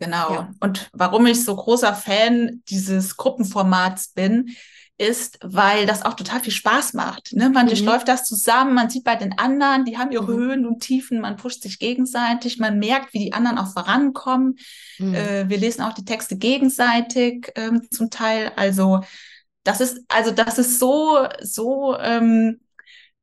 Genau. Ja. Und warum ich so großer Fan dieses Gruppenformats bin, ist, weil das auch total viel Spaß macht. Ne? Man mhm. durchläuft das zusammen, man sieht bei den anderen, die haben ihre mhm. Höhen und Tiefen, man pusht sich gegenseitig, man merkt, wie die anderen auch vorankommen. Mhm. Äh, wir lesen auch die Texte gegenseitig ähm, zum Teil. Also das ist, also das ist so, so ähm,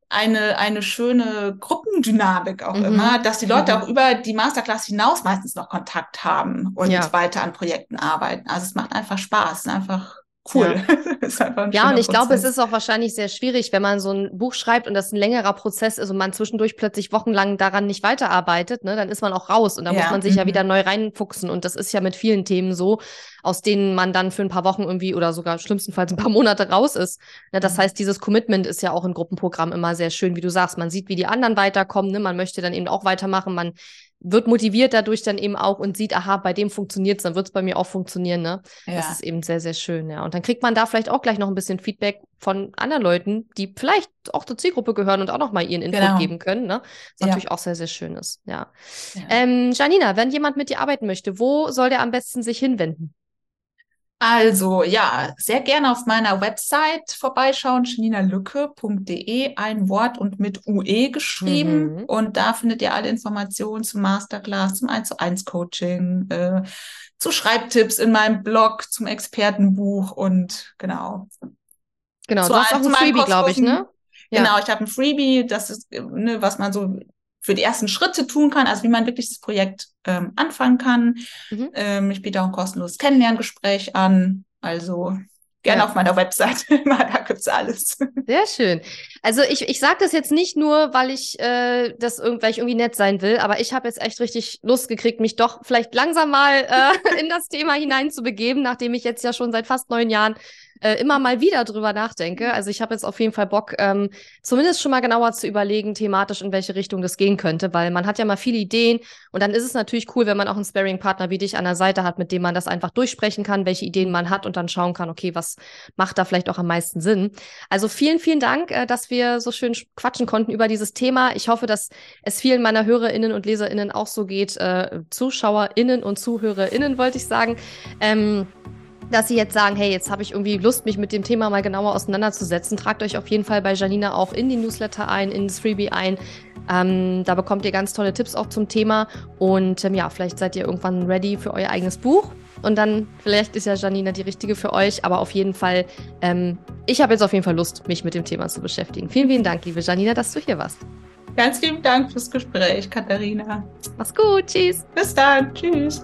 eine, eine schöne Gruppendynamik auch mhm. immer, dass die Leute mhm. auch über die Masterclass hinaus meistens noch Kontakt haben und ja. weiter an Projekten arbeiten. Also es macht einfach Spaß, einfach cool. Ja, [laughs] ja und ich glaube, es ist auch wahrscheinlich sehr schwierig, wenn man so ein Buch schreibt und das ein längerer Prozess ist und man zwischendurch plötzlich wochenlang daran nicht weiterarbeitet, ne, dann ist man auch raus und da ja. muss man sich mhm. ja wieder neu reinfuchsen. Und das ist ja mit vielen Themen so, aus denen man dann für ein paar Wochen irgendwie oder sogar schlimmstenfalls ein paar Monate raus ist. Ne, das mhm. heißt, dieses Commitment ist ja auch in Gruppenprogramm immer sehr schön, wie du sagst. Man sieht, wie die anderen weiterkommen, ne? man möchte dann eben auch weitermachen, man wird motiviert dadurch dann eben auch und sieht, aha, bei dem funktioniert es, dann wird es bei mir auch funktionieren. Ne? Ja. Das ist eben sehr, sehr schön. Ja. Und dann kriegt man da vielleicht auch gleich noch ein bisschen Feedback von anderen Leuten, die vielleicht auch zur Zielgruppe gehören und auch noch mal ihren Input genau. geben können. Ne? Was ja. natürlich auch sehr, sehr schön ist. Ja. ja. Ähm, Janina, wenn jemand mit dir arbeiten möchte, wo soll der am besten sich hinwenden? Also ja, sehr gerne auf meiner Website vorbeischauen, scheninalücke.de, ein Wort und mit UE geschrieben. Mhm. Und da findet ihr alle Informationen zum Masterclass, zum 1 zu 1 Coaching, äh, zu Schreibtipps in meinem Blog, zum Expertenbuch und genau. Genau, zu du hast auch ein Freebie, glaube ich, ne? Ja. Genau, ich habe ein Freebie, das ist, ne, was man so für die ersten Schritte tun kann, also wie man wirklich das Projekt ähm, anfangen kann. Mhm. Ähm, ich biete auch ein kostenloses Kennenlerngespräch an. Also gerne ja. auf meiner Website. [laughs] da gibt's alles. Sehr schön. Also ich, ich sage das jetzt nicht nur, weil ich äh, das weil ich irgendwie nett sein will, aber ich habe jetzt echt richtig Lust gekriegt, mich doch vielleicht langsam mal äh, [laughs] in das Thema hineinzubegeben, nachdem ich jetzt ja schon seit fast neun Jahren äh, immer mal wieder drüber nachdenke. Also ich habe jetzt auf jeden Fall Bock, ähm, zumindest schon mal genauer zu überlegen, thematisch in welche Richtung das gehen könnte, weil man hat ja mal viele Ideen und dann ist es natürlich cool, wenn man auch einen Sparring-Partner wie dich an der Seite hat, mit dem man das einfach durchsprechen kann, welche Ideen man hat und dann schauen kann, okay, was macht da vielleicht auch am meisten Sinn. Also vielen, vielen Dank, äh, dass wir so schön quatschen konnten über dieses Thema. Ich hoffe, dass es vielen meiner HörerInnen und LeserInnen auch so geht, äh, ZuschauerInnen und ZuhörerInnen, wollte ich sagen. Ähm, dass Sie jetzt sagen, hey, jetzt habe ich irgendwie Lust, mich mit dem Thema mal genauer auseinanderzusetzen, tragt euch auf jeden Fall bei Janina auch in die Newsletter ein, in das Freebie ein. Ähm, da bekommt ihr ganz tolle Tipps auch zum Thema. Und ähm, ja, vielleicht seid ihr irgendwann ready für euer eigenes Buch. Und dann, vielleicht ist ja Janina die richtige für euch. Aber auf jeden Fall, ähm, ich habe jetzt auf jeden Fall Lust, mich mit dem Thema zu beschäftigen. Vielen, vielen Dank, liebe Janina, dass du hier warst. Ganz vielen Dank fürs Gespräch, Katharina. Mach's gut. Tschüss. Bis dann. Tschüss.